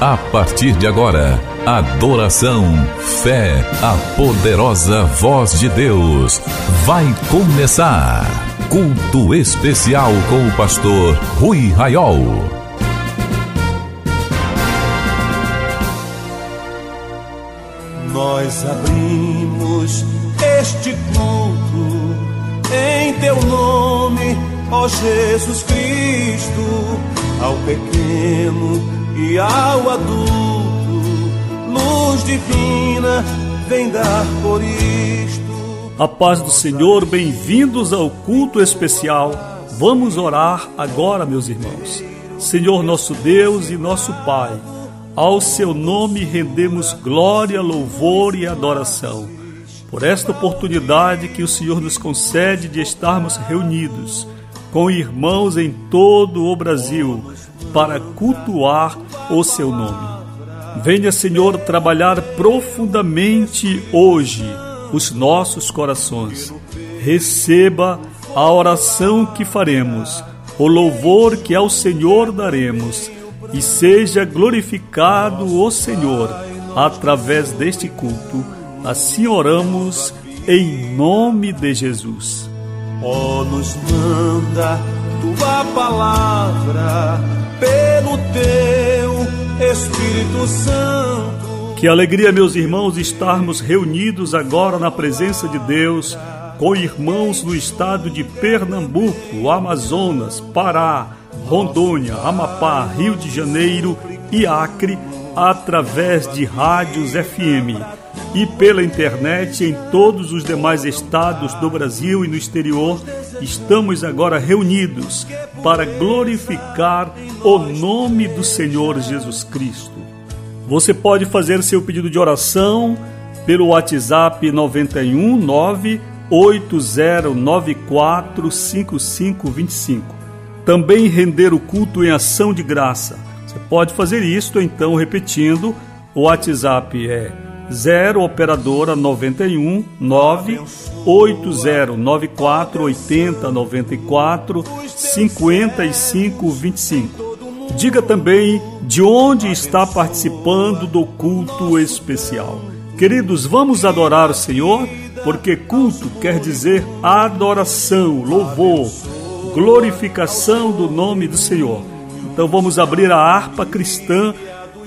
A partir de agora, adoração, fé, a poderosa voz de Deus. Vai começar. Culto especial com o pastor Rui Raiol. Nós abrimos este culto em teu nome, ó Jesus Cristo, ao pequeno e ao adulto, luz divina vem dar por isto. A paz do Senhor, bem-vindos ao culto especial. Vamos orar agora, meus irmãos. Senhor nosso Deus e nosso Pai, ao seu nome rendemos glória, louvor e adoração. Por esta oportunidade que o Senhor nos concede de estarmos reunidos com irmãos em todo o Brasil para cultuar o seu nome. Venha, Senhor, trabalhar profundamente hoje os nossos corações. Receba a oração que faremos, o louvor que ao Senhor daremos, e seja glorificado o Senhor através deste culto. Assim oramos em nome de Jesus. Oh, nos manda tua palavra pelo teu Espírito Santo. Que alegria, meus irmãos, estarmos reunidos agora na presença de Deus com irmãos no estado de Pernambuco, Amazonas, Pará, Rondônia, Amapá, Rio de Janeiro e Acre, através de rádios FM e pela internet em todos os demais estados do Brasil e no exterior, estamos agora reunidos para glorificar o nome do Senhor Jesus Cristo. Você pode fazer seu pedido de oração pelo WhatsApp 919 8094 5525. Também render o culto em ação de graça. Você pode fazer isto então repetindo. O WhatsApp é 0 operadora 91 9 8094 80 94 55 25. Diga também de onde está participando do culto especial. Queridos, vamos adorar o Senhor, porque culto quer dizer adoração, louvor, glorificação do nome do Senhor. Então vamos abrir a harpa cristã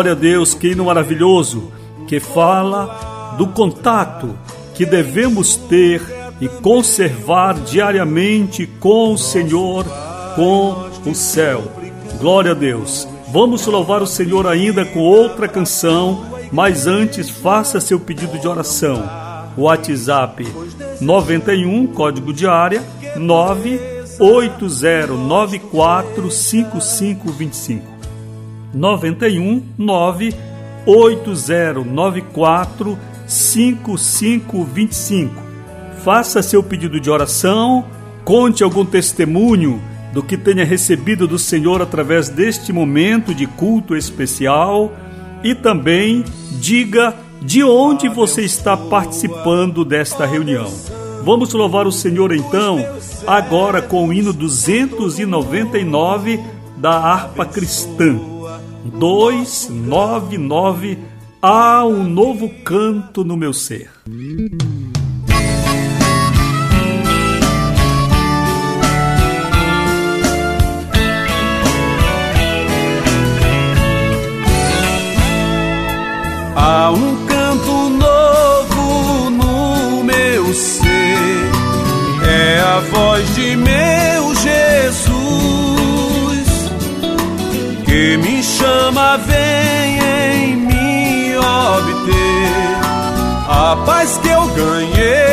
Glória a Deus, que hino maravilhoso, que fala do contato que devemos ter e conservar diariamente com o Senhor, com o céu. Glória a Deus. Vamos louvar o Senhor ainda com outra canção, mas antes faça seu pedido de oração. WhatsApp 91 código de área 98094 5525 91 98094 5525 Faça seu pedido de oração, conte algum testemunho do que tenha recebido do Senhor através deste momento de culto especial e também diga de onde você está participando desta reunião. Vamos louvar o Senhor então, agora com o hino 299 da harpa cristã. 299 Há um novo canto no meu ser. Há um canto novo no meu ser, é a voz de meu paz que eu ganhei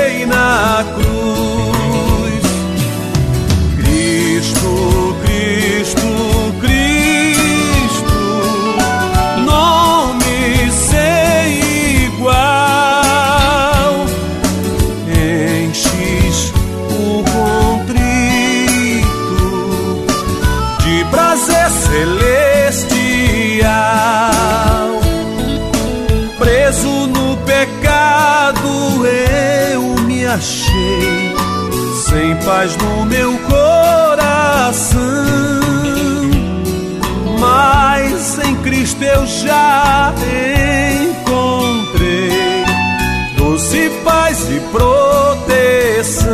achei sem paz no meu coração. Mas em Cristo eu já encontrei doce paz e proteção.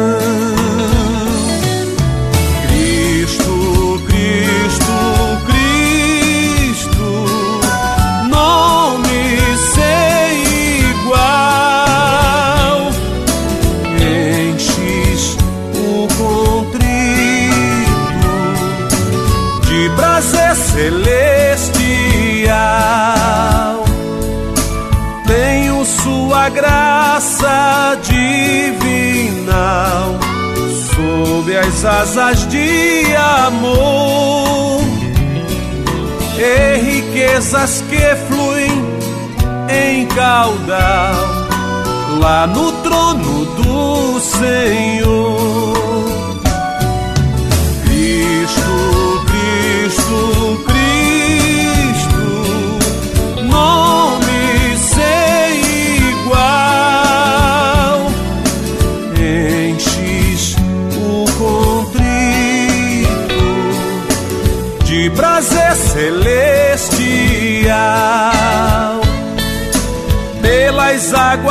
Graça divinal sob as asas de amor e riquezas que fluem em caudal lá no trono do Senhor.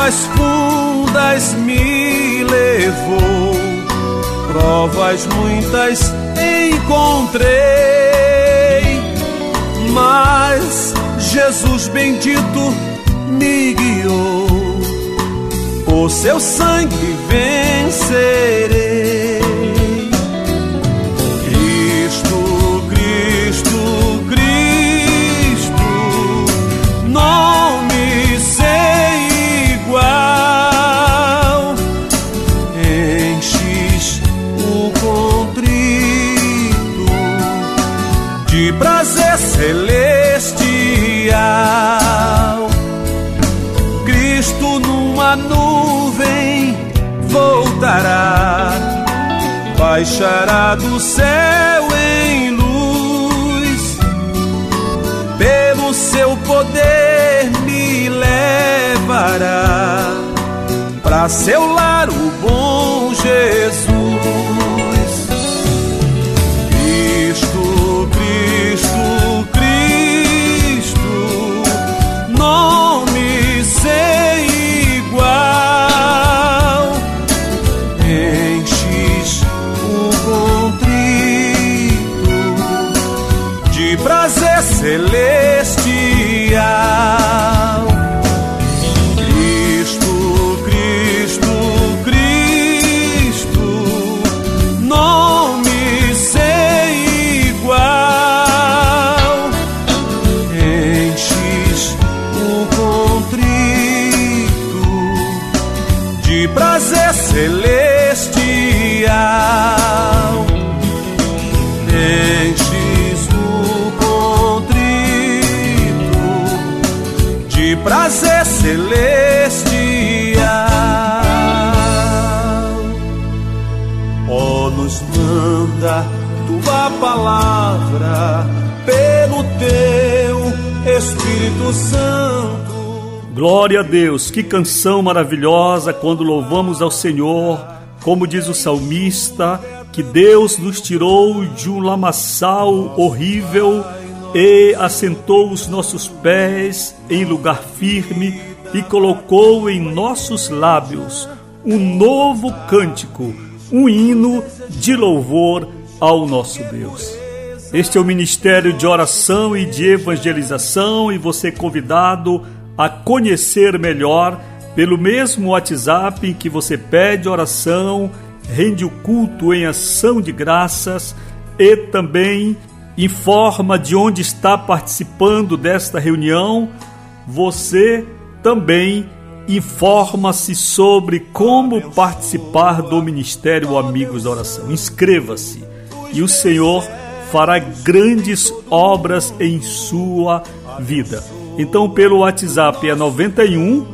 Águas fundas me levou, provas muitas encontrei, mas Jesus bendito me guiou, por seu sangue vencerei. Baixará do céu em luz, pelo seu poder me levará para seu lar o bom Jesus. Palavra pelo teu Espírito Santo. Glória a Deus, que canção maravilhosa quando louvamos ao Senhor, como diz o salmista, que Deus nos tirou de um lamaçal horrível e assentou os nossos pés em lugar firme e colocou em nossos lábios um novo cântico, um hino de louvor ao nosso Deus. Este é o ministério de oração e de evangelização e você convidado a conhecer melhor pelo mesmo WhatsApp em que você pede oração, rende o culto em ação de graças e também informa de onde está participando desta reunião. Você também informa-se sobre como participar do Ministério Amigos da Oração. Inscreva-se e o Senhor fará grandes obras em sua vida. Então, pelo WhatsApp é 91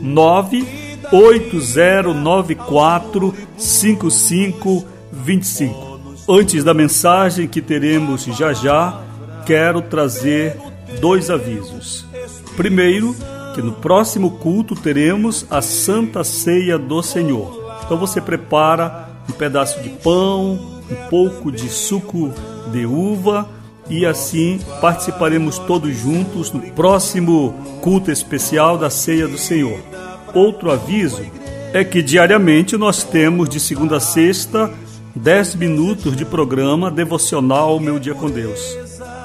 98094 5525. Antes da mensagem que teremos já já, quero trazer dois avisos. Primeiro, que no próximo culto teremos a Santa Ceia do Senhor. Então você prepara um pedaço de pão, um pouco de suco de uva e assim participaremos todos juntos no próximo culto especial da Ceia do Senhor. Outro aviso é que diariamente nós temos de segunda a sexta 10 minutos de programa devocional Meu Dia com Deus.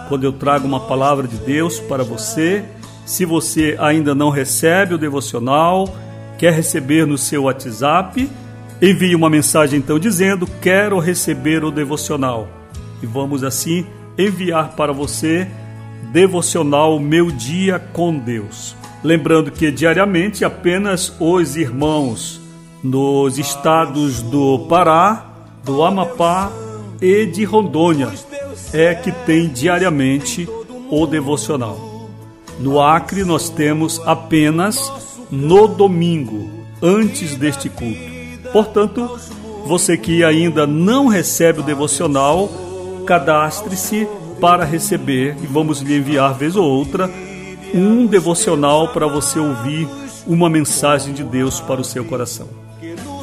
Quando eu trago uma palavra de Deus para você, se você ainda não recebe o devocional, quer receber no seu WhatsApp, envie uma mensagem então dizendo: Quero receber o devocional. E vamos assim enviar para você devocional Meu Dia com Deus. Lembrando que diariamente apenas os irmãos nos estados do Pará, do Amapá e de Rondônia é que tem diariamente o devocional. No Acre nós temos apenas no domingo, antes deste culto. Portanto, você que ainda não recebe o devocional, cadastre-se para receber e vamos lhe enviar vez ou outra um devocional para você ouvir uma mensagem de Deus para o seu coração.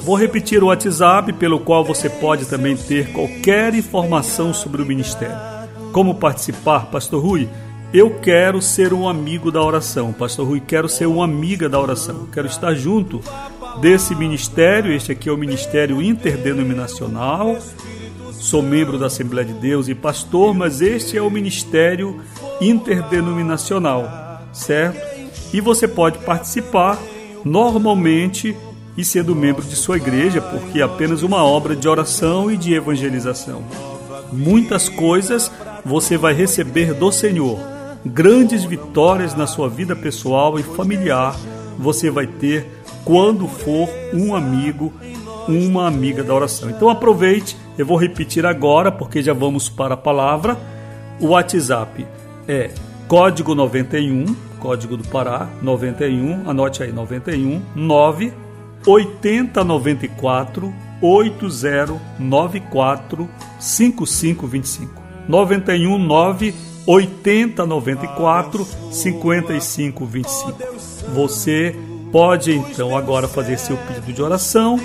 Vou repetir o WhatsApp pelo qual você pode também ter qualquer informação sobre o ministério. Como participar, Pastor Rui? Eu quero ser um amigo da oração. Pastor Rui, quero ser uma amiga da oração. Quero estar junto desse ministério. Este aqui é o Ministério Interdenominacional Sou membro da Assembleia de Deus e pastor, mas este é o ministério interdenominacional, certo? E você pode participar normalmente e sendo membro de sua igreja, porque é apenas uma obra de oração e de evangelização. Muitas coisas você vai receber do Senhor. Grandes vitórias na sua vida pessoal e familiar você vai ter quando for um amigo, uma amiga da oração. Então aproveite eu vou repetir agora, porque já vamos para a palavra. O WhatsApp é código 91, código do Pará, 91, anote aí, 91 9 8094 8094 5525. 91 9 8094 5525. Você pode então agora fazer seu pedido de oração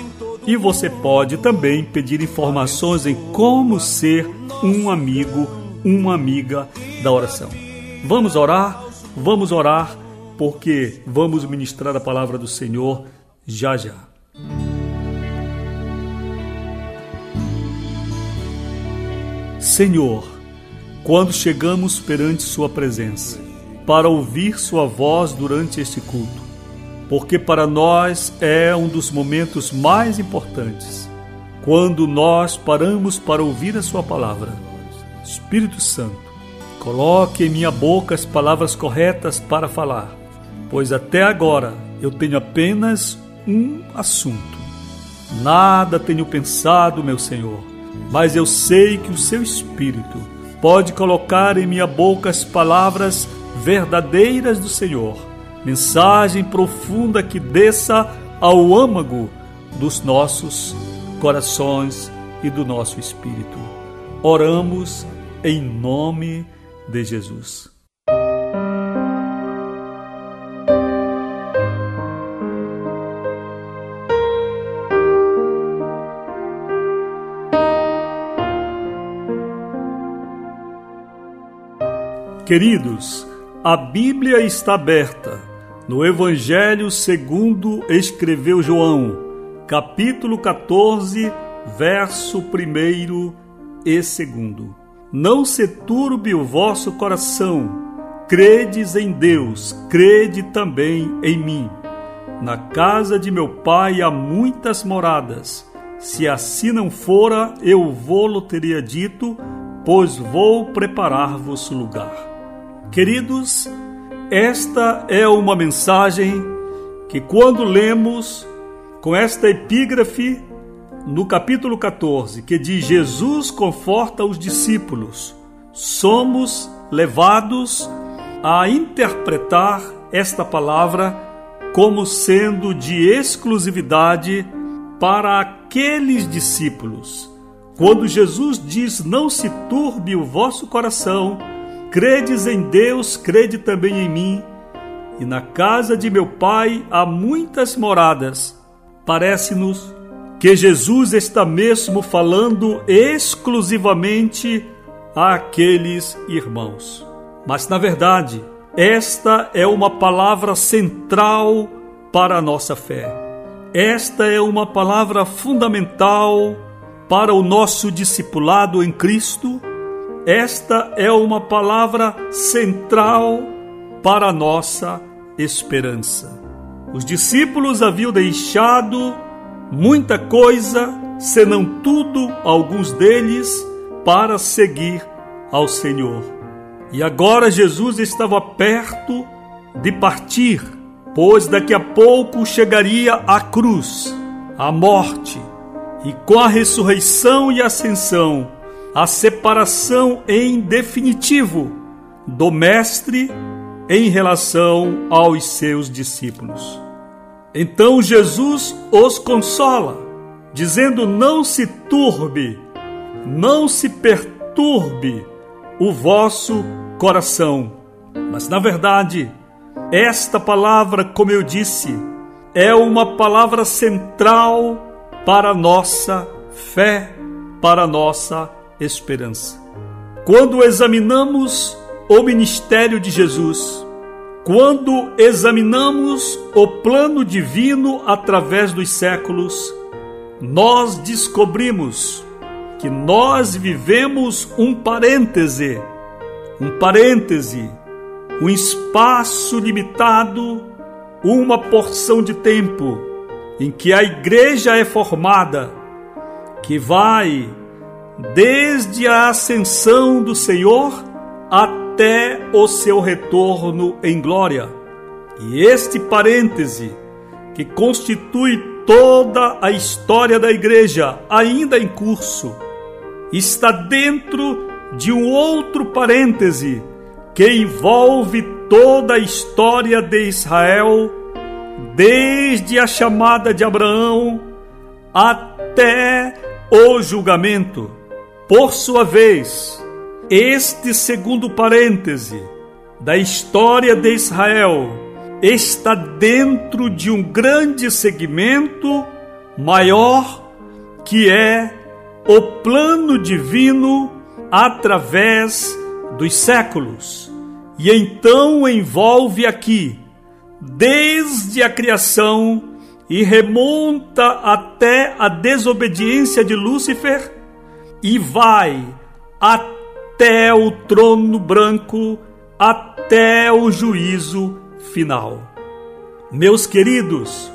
e você pode também pedir informações em como ser um amigo, uma amiga da oração. Vamos orar? Vamos orar porque vamos ministrar a palavra do Senhor já já. Senhor, quando chegamos perante Sua presença, para ouvir Sua voz durante este culto, porque para nós é um dos momentos mais importantes quando nós paramos para ouvir a Sua palavra. Espírito Santo, coloque em minha boca as palavras corretas para falar, pois até agora eu tenho apenas um assunto. Nada tenho pensado, meu Senhor, mas eu sei que o seu Espírito pode colocar em minha boca as palavras verdadeiras do Senhor, mensagem profunda que desça ao âmago dos nossos corações e do nosso espírito. Oramos em nome de Jesus. Queridos, a Bíblia está aberta no Evangelho segundo escreveu João, capítulo 14, verso 1 e 2. Não se turbe o vosso coração, credes em Deus, crede também em mim. Na casa de meu pai há muitas moradas. Se assim não fora, eu vou-lo teria dito, pois vou preparar-vos lugar. Queridos, esta é uma mensagem que, quando lemos com esta epígrafe no capítulo 14, que diz: Jesus conforta os discípulos, somos levados a interpretar esta palavra como sendo de exclusividade para aqueles discípulos. Quando Jesus diz: Não se turbe o vosso coração, Credes em Deus, crede também em mim. E na casa de meu pai há muitas moradas. Parece-nos que Jesus está mesmo falando exclusivamente àqueles irmãos. Mas na verdade, esta é uma palavra central para a nossa fé. Esta é uma palavra fundamental para o nosso discipulado em Cristo esta é uma palavra central para a nossa esperança. Os discípulos haviam deixado muita coisa, senão tudo, alguns deles, para seguir ao Senhor. E agora Jesus estava perto de partir, pois daqui a pouco chegaria a cruz, a morte, e com a ressurreição e ascensão, a separação em definitivo do Mestre em relação aos seus discípulos. Então Jesus os consola, dizendo: Não se turbe, não se perturbe o vosso coração. Mas na verdade, esta palavra, como eu disse, é uma palavra central para a nossa fé, para a nossa esperança. Quando examinamos o ministério de Jesus, quando examinamos o plano divino através dos séculos, nós descobrimos que nós vivemos um parêntese, um parêntese, um espaço limitado, uma porção de tempo em que a igreja é formada, que vai desde a ascensão do Senhor até o seu retorno em glória. E este parêntese, que constitui toda a história da igreja ainda em curso, está dentro de um outro parêntese que envolve toda a história de Israel, desde a chamada de Abraão até o julgamento. Por sua vez, este segundo parêntese da história de Israel está dentro de um grande segmento maior que é o plano divino através dos séculos. E então envolve aqui, desde a criação e remonta até a desobediência de Lúcifer e vai até o trono branco, até o juízo final. Meus queridos,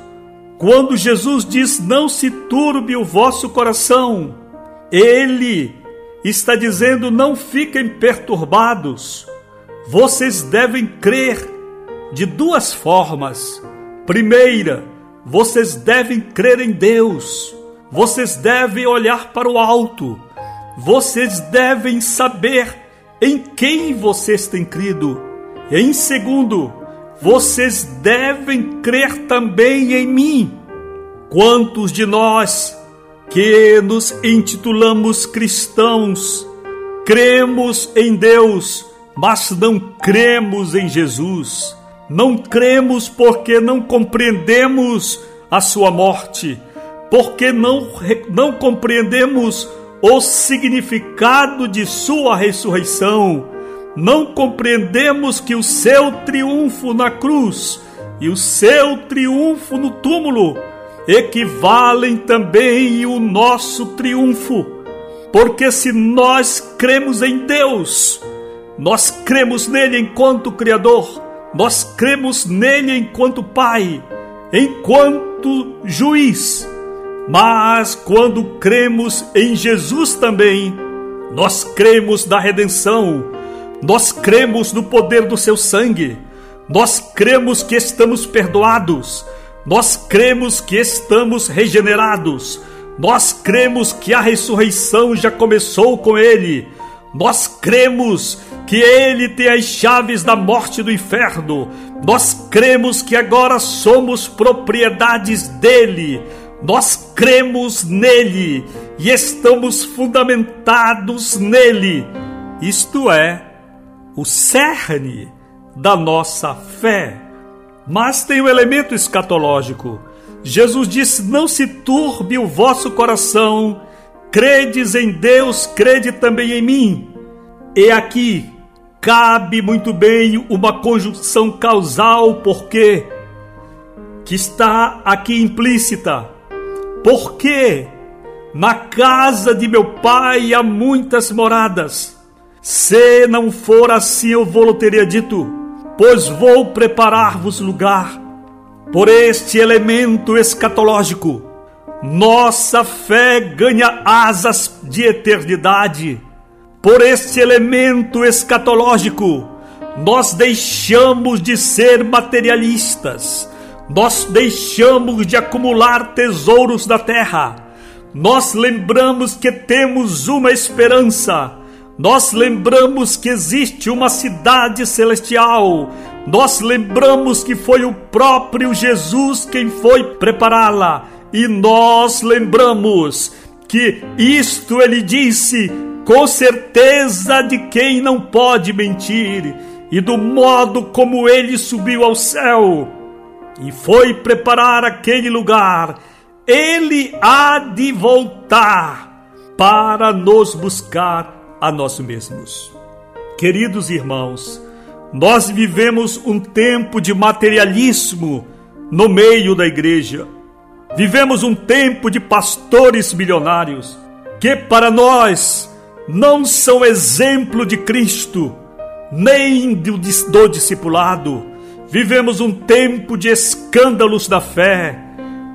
quando Jesus diz: Não se turbe o vosso coração, ele está dizendo: Não fiquem perturbados. Vocês devem crer de duas formas. Primeira, vocês devem crer em Deus, vocês devem olhar para o alto, vocês devem saber em quem vocês têm crido. Em segundo, vocês devem crer também em mim. Quantos de nós que nos intitulamos cristãos cremos em Deus, mas não cremos em Jesus? Não cremos porque não compreendemos a sua morte, porque não, não compreendemos o significado de sua ressurreição não compreendemos que o seu triunfo na cruz e o seu triunfo no túmulo equivalem também o nosso triunfo. Porque se nós cremos em Deus, nós cremos nele enquanto Criador, nós cremos nele enquanto Pai, enquanto juiz. Mas quando cremos em Jesus também, nós cremos na redenção nós cremos no poder do seu sangue. Nós cremos que estamos perdoados. Nós cremos que estamos regenerados. Nós cremos que a ressurreição já começou com ele. Nós cremos que ele tem as chaves da morte e do inferno. Nós cremos que agora somos propriedades dele. Nós cremos nele e estamos fundamentados nele. Isto é, o cerne da nossa fé. Mas tem o elemento escatológico. Jesus disse: Não se turbe o vosso coração, credes em Deus, crede também em mim. E aqui cabe muito bem uma conjunção causal, porque que está aqui implícita. Porque na casa de meu pai há muitas moradas. Se não for assim, eu vou teria dito, pois vou preparar-vos lugar. Por este elemento escatológico, nossa fé ganha asas de eternidade. Por este elemento escatológico, nós deixamos de ser materialistas, nós deixamos de acumular tesouros da terra, nós lembramos que temos uma esperança nós lembramos que existe uma cidade celestial. Nós lembramos que foi o próprio Jesus quem foi prepará-la. E nós lembramos que isto ele disse com certeza de quem não pode mentir e do modo como ele subiu ao céu e foi preparar aquele lugar. Ele há de voltar para nos buscar a nós mesmos. Queridos irmãos, nós vivemos um tempo de materialismo no meio da igreja. Vivemos um tempo de pastores milionários que para nós não são exemplo de Cristo, nem do, do discipulado. Vivemos um tempo de escândalos da fé,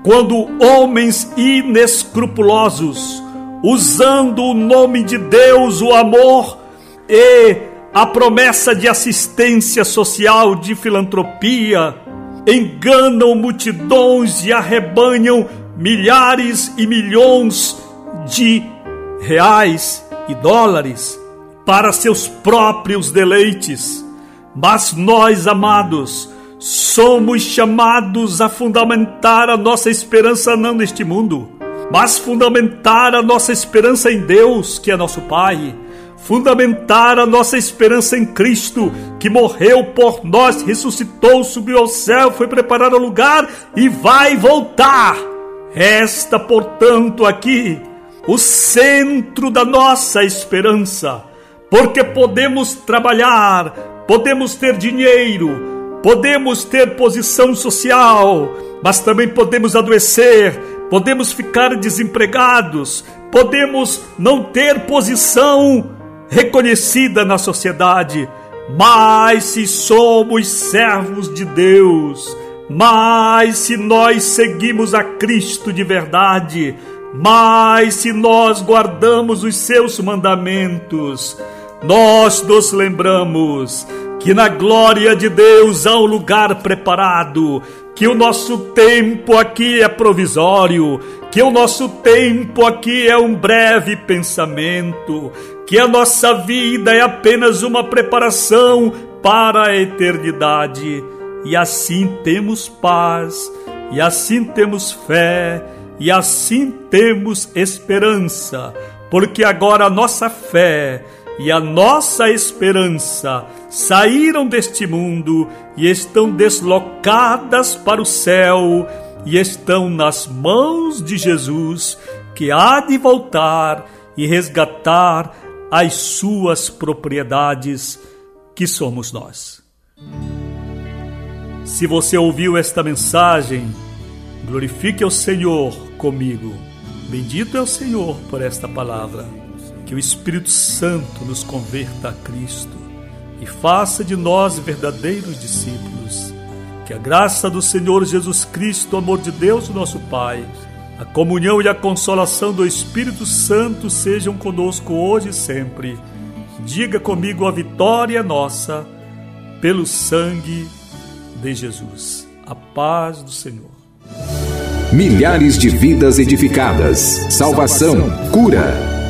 quando homens inescrupulosos usando o nome de Deus, o amor e a promessa de assistência social, de filantropia, enganam multidões e arrebanham milhares e milhões de reais e dólares para seus próprios deleites. Mas nós, amados, somos chamados a fundamentar a nossa esperança não neste mundo, mas fundamentar a nossa esperança em Deus, que é nosso Pai, fundamentar a nossa esperança em Cristo, que morreu por nós, ressuscitou, subiu ao céu, foi preparar o lugar e vai voltar. Resta, portanto, aqui o centro da nossa esperança, porque podemos trabalhar, podemos ter dinheiro, podemos ter posição social, mas também podemos adoecer, podemos ficar desempregados, podemos não ter posição reconhecida na sociedade, mas se somos servos de Deus, mas se nós seguimos a Cristo de verdade, mas se nós guardamos os seus mandamentos, nós nos lembramos que na glória de Deus há um lugar preparado, que o nosso tempo aqui é provisório, que o nosso tempo aqui é um breve pensamento, que a nossa vida é apenas uma preparação para a eternidade. E assim temos paz, e assim temos fé, e assim temos esperança, porque agora a nossa fé e a nossa esperança saíram deste mundo e estão deslocadas para o céu e estão nas mãos de Jesus, que há de voltar e resgatar as suas propriedades, que somos nós. Se você ouviu esta mensagem, glorifique o Senhor comigo. Bendito é o Senhor por esta palavra. Que o Espírito Santo nos converta a Cristo e faça de nós verdadeiros discípulos. Que a graça do Senhor Jesus Cristo, o amor de Deus, nosso Pai, a comunhão e a consolação do Espírito Santo sejam conosco hoje e sempre. Diga comigo a vitória é nossa pelo sangue de Jesus. A paz do Senhor. Milhares de vidas edificadas, salvação, cura.